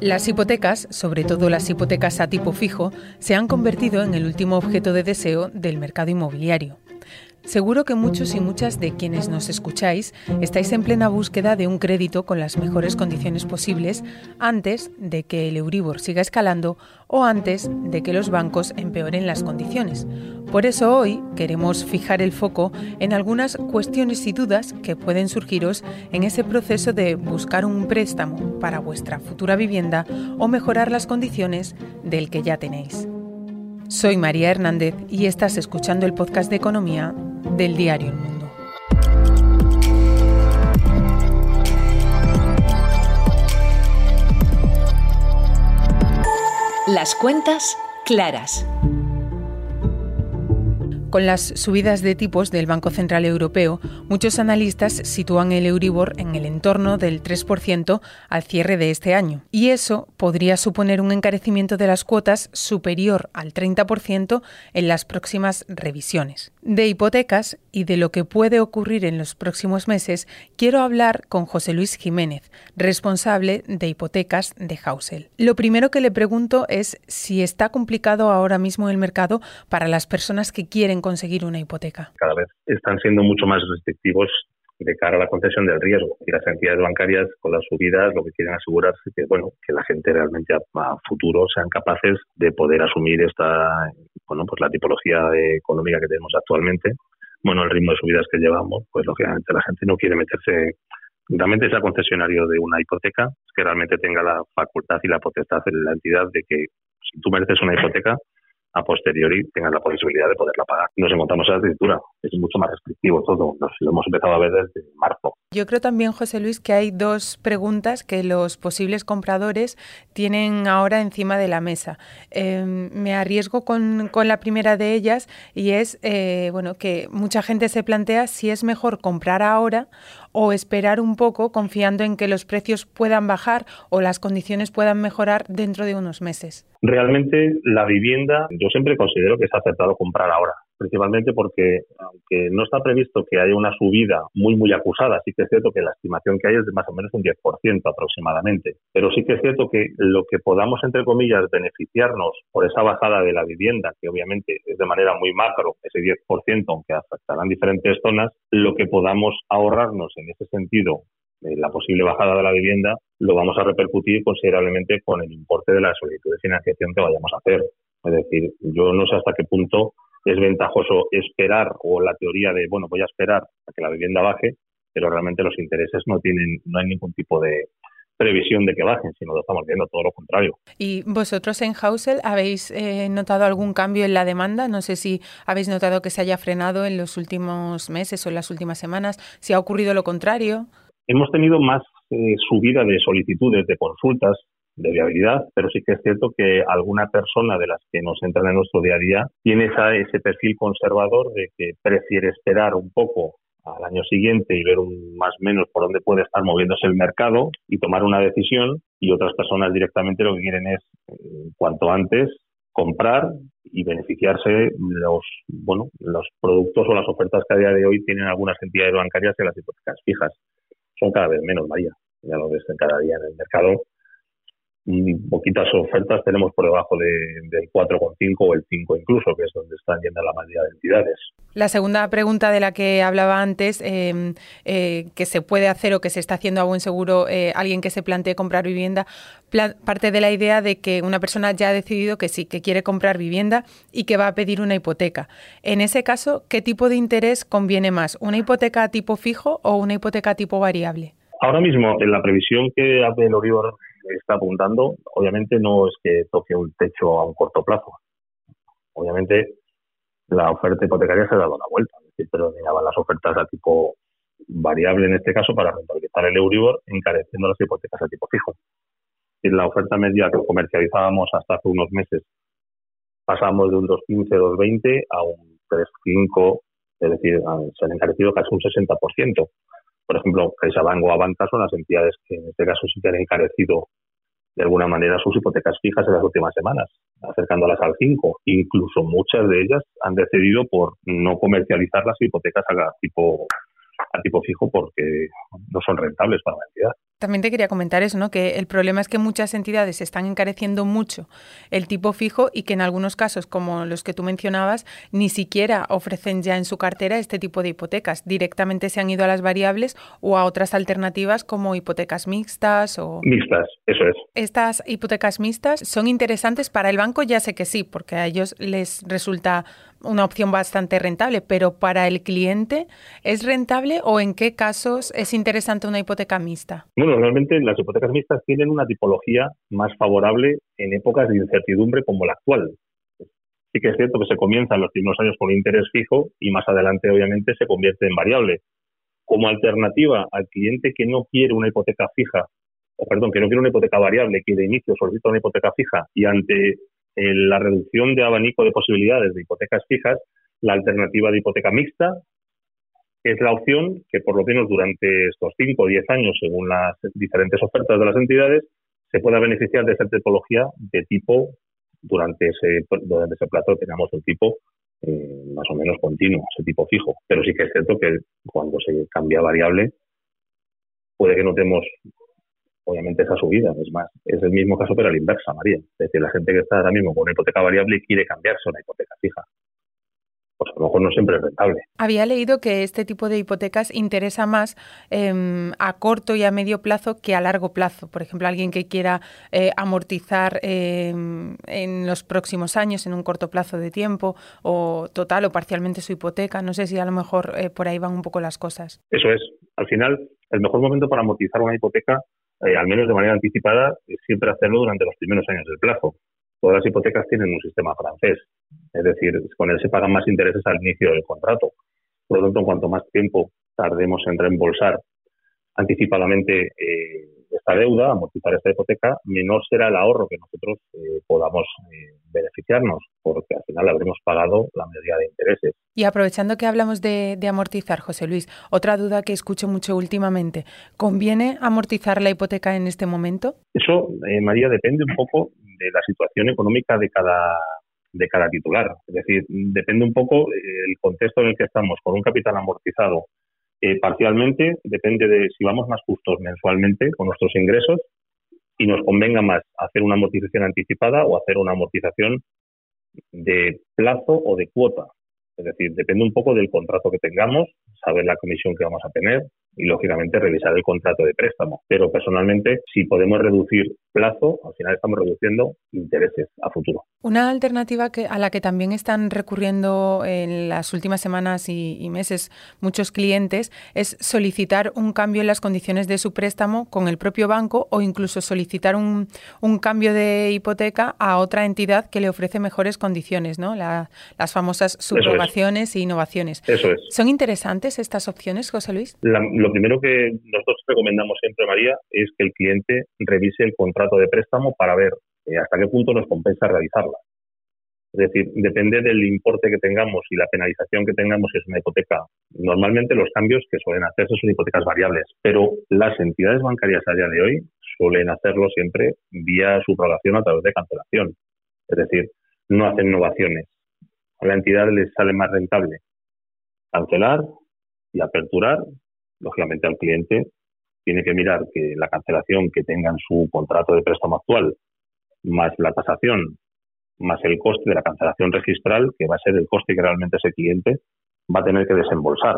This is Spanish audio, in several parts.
Las hipotecas, sobre todo las hipotecas a tipo fijo, se han convertido en el último objeto de deseo del mercado inmobiliario. Seguro que muchos y muchas de quienes nos escucháis estáis en plena búsqueda de un crédito con las mejores condiciones posibles antes de que el Euribor siga escalando o antes de que los bancos empeoren las condiciones. Por eso hoy queremos fijar el foco en algunas cuestiones y dudas que pueden surgiros en ese proceso de buscar un préstamo para vuestra futura vivienda o mejorar las condiciones del que ya tenéis. Soy María Hernández y estás escuchando el podcast de economía del diario El Mundo. Las cuentas claras. Con las subidas de tipos del Banco Central Europeo, muchos analistas sitúan el Euribor en el entorno del 3% al cierre de este año. Y eso podría suponer un encarecimiento de las cuotas superior al 30% en las próximas revisiones. De hipotecas y de lo que puede ocurrir en los próximos meses, quiero hablar con José Luis Jiménez, responsable de hipotecas de Hausel. Lo primero que le pregunto es si está complicado ahora mismo el mercado para las personas que quieren conseguir una hipoteca? Cada vez están siendo mucho más restrictivos de cara a la concesión del riesgo. Y las entidades bancarias, con las subidas, lo que quieren asegurarse que, bueno, que la gente realmente a, futuro sean capaces de poder asumir esta, bueno, pues la tipología económica que tenemos actualmente. Bueno, el ritmo de subidas que llevamos, pues lógicamente la gente no quiere meterse realmente sea concesionario de una hipoteca, que realmente tenga la facultad y la potestad en la entidad de que si tú mereces una hipoteca, a posteriori tengan la posibilidad de poderla pagar. Nos encontramos en la escritura, es mucho más restrictivo todo, lo hemos empezado a ver desde marzo. Yo creo también, José Luis, que hay dos preguntas que los posibles compradores tienen ahora encima de la mesa. Em, me arriesgo con, con, la primera de ellas y es eh, bueno que mucha gente se plantea si es mejor comprar ahora o esperar un poco confiando en que los precios puedan bajar o las condiciones puedan mejorar dentro de unos meses? Realmente la vivienda yo siempre considero que es acertado comprar ahora principalmente porque aunque no está previsto que haya una subida muy muy acusada, sí que es cierto que la estimación que hay es de más o menos un 10% aproximadamente, pero sí que es cierto que lo que podamos entre comillas beneficiarnos por esa bajada de la vivienda, que obviamente es de manera muy macro, ese 10%, aunque afectarán diferentes zonas, lo que podamos ahorrarnos en ese sentido la posible bajada de la vivienda, lo vamos a repercutir considerablemente con el importe de la solicitud de financiación que vayamos a hacer. Es decir, yo no sé hasta qué punto es ventajoso esperar o la teoría de, bueno, voy a esperar a que la vivienda baje, pero realmente los intereses no tienen, no hay ningún tipo de previsión de que bajen, sino lo estamos viendo todo lo contrario. ¿Y vosotros en Hausel habéis eh, notado algún cambio en la demanda? No sé si habéis notado que se haya frenado en los últimos meses o en las últimas semanas, si ha ocurrido lo contrario. Hemos tenido más eh, subida de solicitudes de consultas de viabilidad, pero sí que es cierto que alguna persona de las que nos entran en nuestro día a día tiene ese perfil conservador de que prefiere esperar un poco al año siguiente y ver un, más menos por dónde puede estar moviéndose el mercado y tomar una decisión y otras personas directamente lo que quieren es eh, cuanto antes comprar y beneficiarse los bueno los productos o las ofertas que a día de hoy tienen algunas entidades bancarias en las hipotecas fijas son cada vez menos María. Ya lo ves cada día en el mercado poquitas ofertas tenemos por debajo de, del 4,5 o el 5 incluso, que es donde están yendo la mayoría de entidades. La segunda pregunta de la que hablaba antes, eh, eh, que se puede hacer o que se está haciendo a buen seguro eh, alguien que se plantee comprar vivienda, parte de la idea de que una persona ya ha decidido que sí, que quiere comprar vivienda y que va a pedir una hipoteca. En ese caso, ¿qué tipo de interés conviene más? ¿Una hipoteca a tipo fijo o una hipoteca a tipo variable? Ahora mismo, en la previsión que hace el Oribor está apuntando, obviamente no es que toque un techo a un corto plazo. Obviamente la oferta hipotecaria se ha dado la vuelta, pero miraban las ofertas a tipo variable en este caso para rentabilizar el Euribor, encareciendo las hipotecas a tipo fijo. Y la oferta media que comercializábamos hasta hace unos meses pasamos de un 2.15, 2.20 a un 3.5, es decir, se han encarecido casi un 60% por ejemplo, CaixaBank o Avanza son las entidades que en este caso sí que han encarecido de alguna manera sus hipotecas fijas en las últimas semanas, acercándolas al 5. Incluso muchas de ellas han decidido por no comercializar las hipotecas a tipo, a tipo fijo porque no son rentables para la entidad. También te quería comentar eso, ¿no? Que el problema es que muchas entidades están encareciendo mucho el tipo fijo y que en algunos casos, como los que tú mencionabas, ni siquiera ofrecen ya en su cartera este tipo de hipotecas. Directamente se han ido a las variables o a otras alternativas como hipotecas mixtas o... Mixtas, eso es. Estas hipotecas mixtas son interesantes para el banco, ya sé que sí, porque a ellos les resulta una opción bastante rentable, pero para el cliente, ¿es rentable o en qué casos es interesante una hipoteca mixta? Bueno, realmente las hipotecas mixtas tienen una tipología más favorable en épocas de incertidumbre como la actual. Sí que es cierto que se comienza en los primeros años con interés fijo y más adelante obviamente se convierte en variable. Como alternativa al cliente que no quiere una hipoteca fija, o perdón, que no quiere una hipoteca variable, que de inicio solicita una hipoteca fija y ante la reducción de abanico de posibilidades de hipotecas fijas, la alternativa de hipoteca mixta es la opción que por lo menos durante estos 5 o 10 años, según las diferentes ofertas de las entidades, se pueda beneficiar de esa tipología de tipo durante ese, durante ese plazo tengamos un tipo eh, más o menos continuo, ese tipo fijo. Pero sí que es cierto que cuando se cambia variable puede que notemos obviamente esa subida. Es más, es el mismo caso pero a la inversa, María. Es decir, la gente que está ahora mismo con una hipoteca variable quiere cambiarse a una hipoteca fija. Pues a lo mejor no siempre es rentable. Había leído que este tipo de hipotecas interesa más em, a corto y a medio plazo que a largo plazo. Por ejemplo, alguien que quiera eh, amortizar em, en los próximos años, en un corto plazo de tiempo, o total o parcialmente su hipoteca. No sé si a lo mejor eh, por ahí van un poco las cosas. Eso es. Al final, el mejor momento para amortizar una hipoteca eh, al menos de manera anticipada, siempre hacerlo durante los primeros años del plazo. Todas las hipotecas tienen un sistema francés, es decir, con él se pagan más intereses al inicio del contrato. Por lo tanto, cuanto más tiempo tardemos en reembolsar anticipadamente eh, esta deuda, amortizar esta hipoteca, menor será el ahorro que nosotros eh, podamos eh, beneficiarnos, porque al final habremos pagado la mayoría de intereses. Y aprovechando que hablamos de, amortizar, José Luis, otra duda que escucho mucho últimamente, ¿conviene amortizar la hipoteca en este momento? Eso, eh, María, depende un poco de la situación económica de cada de cada titular. Es decir, depende un poco el contexto en el que estamos, con un capital amortizado eh, parcialmente depende de si vamos más justos mensualmente con nuestros ingresos y nos convenga más hacer una amortización anticipada o hacer una amortización de plazo o de cuota. Es decir, depende un poco del contrato que tengamos, saber la comisión que vamos a tener y, lógicamente, revisar el contrato de préstamo. Pero, personalmente, si podemos reducir plazo, al final estamos reduciendo intereses a futuro. Una alternativa que, a la que también están recurriendo en las últimas semanas y, meses muchos clientes es solicitar un cambio en las condiciones de su préstamo con el propio banco o incluso solicitar un, un cambio de hipoteca a otra entidad que le ofrece mejores condiciones, ¿no? las famosas subrogaciones e innovaciones. Eso es. ¿Son interesantes estas opciones, José Luis? Lo primero que nosotros recomendamos siempre, María, es que el cliente revise el contrato de préstamo para ver eh, hasta qué punto nos compensa realizarla. Es decir, depende del importe que tengamos y la penalización que tengamos si es una hipoteca. Normalmente los cambios que suelen hacerse son hipotecas variables, pero las entidades bancarias a día de hoy suelen hacerlo siempre vía subrogación a través de cancelación. Es decir, no hacen innovaciones. A la entidad les sale más rentable cancelar y aperturar. Lógicamente al cliente tiene que mirar que la cancelación que tenga en su contrato de préstamo actual, más la tasación, más el coste de la cancelación registral, que va a ser el coste que realmente ese cliente va a tener que desembolsar.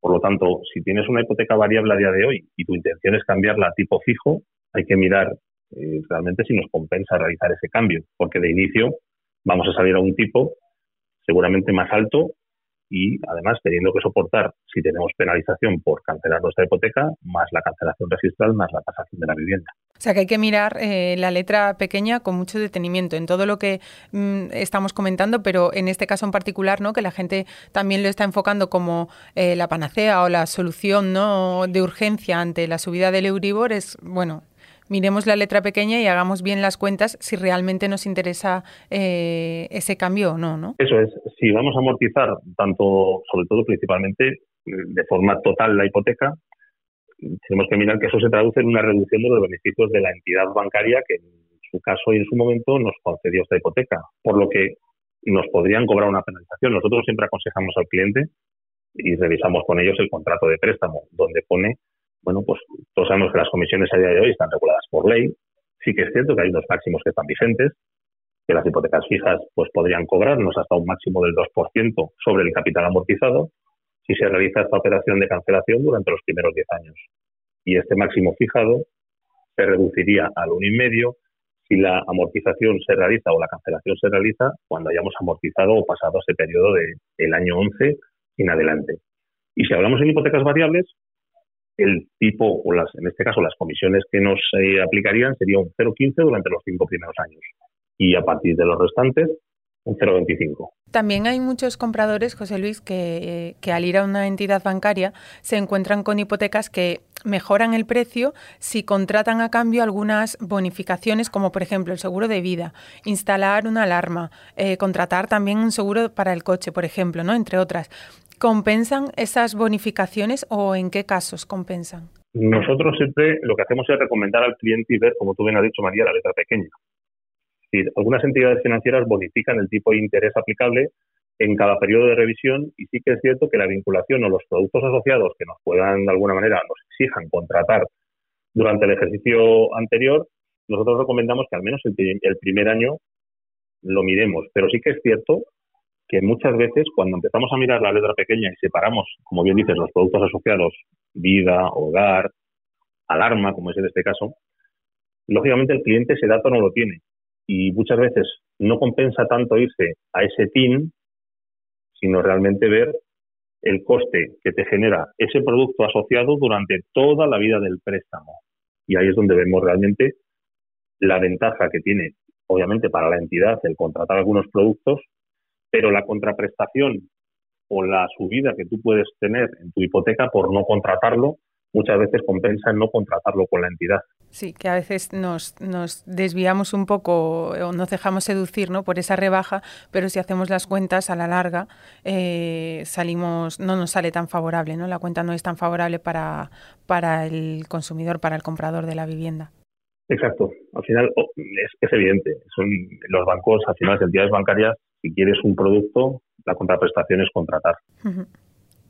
Por lo tanto, si tienes una hipoteca variable a día de hoy y tu intención es cambiarla a tipo fijo, hay que mirar eh, realmente si nos compensa realizar ese cambio, porque de inicio vamos a salir a un tipo seguramente más alto y además teniendo que soportar si tenemos penalización por cancelar nuestra hipoteca, más la cancelación registral, más la tasación de la vivienda. O sea que hay que mirar eh, la letra pequeña con mucho detenimiento en todo lo que mm, estamos comentando, pero en este caso en particular, ¿no? que la gente también lo está enfocando como eh, la panacea o la solución ¿no? de urgencia ante la subida del Euribor, es bueno, miremos la letra pequeña y hagamos bien las cuentas si realmente nos interesa eh, ese cambio o no, ¿no? Eso es. Si vamos a amortizar tanto, sobre todo principalmente, de forma total la hipoteca, tenemos que mirar que eso se traduce en una reducción de los beneficios de la entidad bancaria que en su caso y en su momento nos concedió esta hipoteca, por lo que nos podrían cobrar una penalización. Nosotros siempre aconsejamos al cliente y revisamos con ellos el contrato de préstamo, donde pone bueno, pues todos sabemos que las comisiones a día de hoy están reguladas por ley. Sí que es cierto que hay unos máximos que están vigentes, que las hipotecas fijas pues podrían cobrarnos hasta un máximo del 2% sobre el capital amortizado si se realiza esta operación de cancelación durante los primeros 10 años. Y este máximo fijado se reduciría al 1,5 si la amortización se realiza o la cancelación se realiza cuando hayamos amortizado o pasado ese periodo del año 11 en adelante. Y si hablamos en hipotecas variables, el tipo, o las, en este caso las comisiones que nos eh, aplicarían sería un 0,15 durante los cinco primeros años. Y a partir de los restantes, un 0,25. También hay muchos compradores, José Luis, que, que, al ir a una entidad bancaria se encuentran con hipotecas que mejoran el precio si contratan a cambio algunas bonificaciones, como por ejemplo el seguro de vida, instalar una alarma, eh, contratar también un seguro para el coche, por ejemplo, ¿no? entre otras. ¿Compensan esas bonificaciones o en qué casos compensan? Nosotros siempre lo que hacemos es recomendar al cliente y ver, como tú bien has dicho, María, la letra pequeña decir, algunas entidades financieras bonifican el tipo de interés aplicable en cada periodo de revisión y sí que es cierto que la vinculación o los productos asociados que nos puedan de alguna manera nos exijan contratar durante el ejercicio anterior, nosotros recomendamos que al menos el, el primer año lo miremos. Pero sí que es cierto que muchas veces cuando empezamos a mirar la letra pequeña y separamos, como bien dices, los productos asociados, vida, hogar, alarma, como es en este caso, lógicamente el cliente ese dato no lo tiene y muchas veces no compensa tanto irse a ese TIN, sino realmente ver el coste que te genera ese producto asociado durante toda la vida del préstamo. Y ahí es donde vemos realmente la ventaja que tiene, obviamente, para la entidad el contratar algunos productos, pero la contraprestación o la subida que tú puedes tener en tu hipoteca por no contratarlo muchas veces compensa no contratarlo con la entidad. Sí, que a veces nos, nos desviamos un poco o nos dejamos seducir ¿no? por esa rebaja, pero si hacemos las cuentas a la larga, eh, salimos, no nos sale tan favorable, ¿no? La cuenta no es tan favorable para, para el consumidor, para el comprador de la vivienda. Exacto. Al final oh, es, es evidente. Son los bancos, al final las entidades bancarias, si quieres un producto, la contraprestación es contratar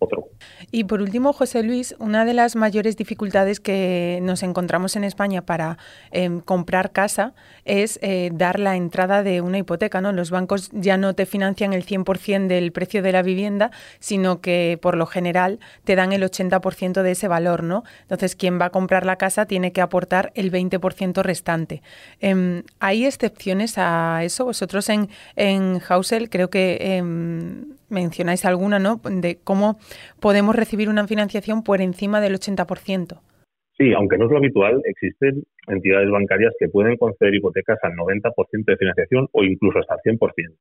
otro. Y por último, José Luis, una de las mayores dificultades que nos encontramos en España para em, comprar casa es eh, dar la entrada de una hipoteca. ¿no? Los bancos ya no te financian el 100% del precio de la vivienda, sino que por lo general te dan el 80% de ese valor. ¿no? Entonces, quien va a comprar la casa tiene que aportar el 20% restante. Em, ¿Hay excepciones a eso? Vosotros en, en Hausel creo que em, mencionáis alguna, ¿no? De cómo podemos recibir una financiación por encima del 80%. Sí, aunque no es lo habitual, existen entidades bancarias que pueden conceder hipotecas al 90% de financiación o incluso hasta el 100%.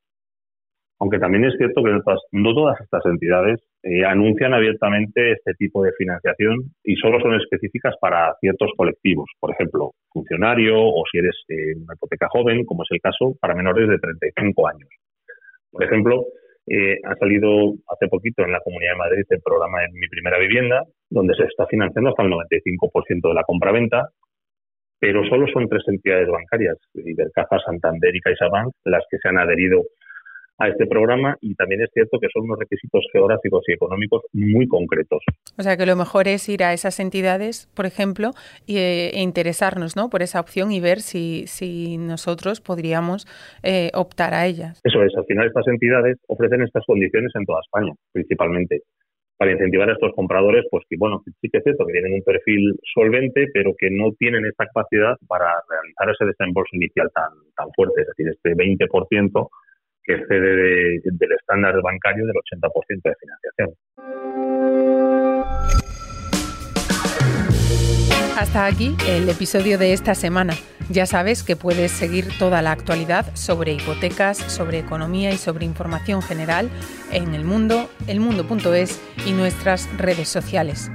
Aunque también es cierto que no todas estas entidades eh, anuncian abiertamente este tipo de financiación y solo son específicas para ciertos colectivos, por ejemplo, funcionario o si eres eh, una hipoteca joven, como es el caso para menores de 35 años. Por ejemplo, eh, ha salido hace poquito en la Comunidad de Madrid el programa en Mi Primera Vivienda, donde se está financiando hasta el 95% de la compraventa, pero solo son tres entidades bancarias, Ibercaja, Santander y CaixaBank, las que se han adherido a este programa y también es cierto que son unos requisitos geográficos y económicos muy concretos. O sea que lo mejor es ir a esas entidades, por ejemplo, e, interesarnos ¿no? por esa opción y ver si, si nosotros podríamos eh, optar a ellas. Eso es, al final estas entidades ofrecen estas condiciones en toda España, principalmente para incentivar a estos compradores, pues que bueno, sí que es cierto que tienen un perfil solvente, pero que no tienen esta capacidad para realizar ese desembolso inicial tan, tan fuerte, es decir, este 20% que excede del estándar bancario del 80% de financiación. Hasta aquí el episodio de esta semana. Ya sabes que puedes seguir toda la actualidad sobre hipotecas, sobre economía y sobre información general en El Mundo, elmundo.es y nuestras redes sociales.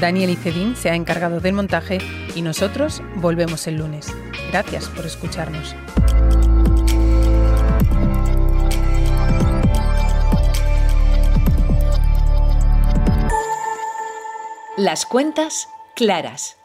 Daniel Icedín se ha encargado del montaje y nosotros volvemos el lunes. Gracias por escucharnos. Las cuentas claras.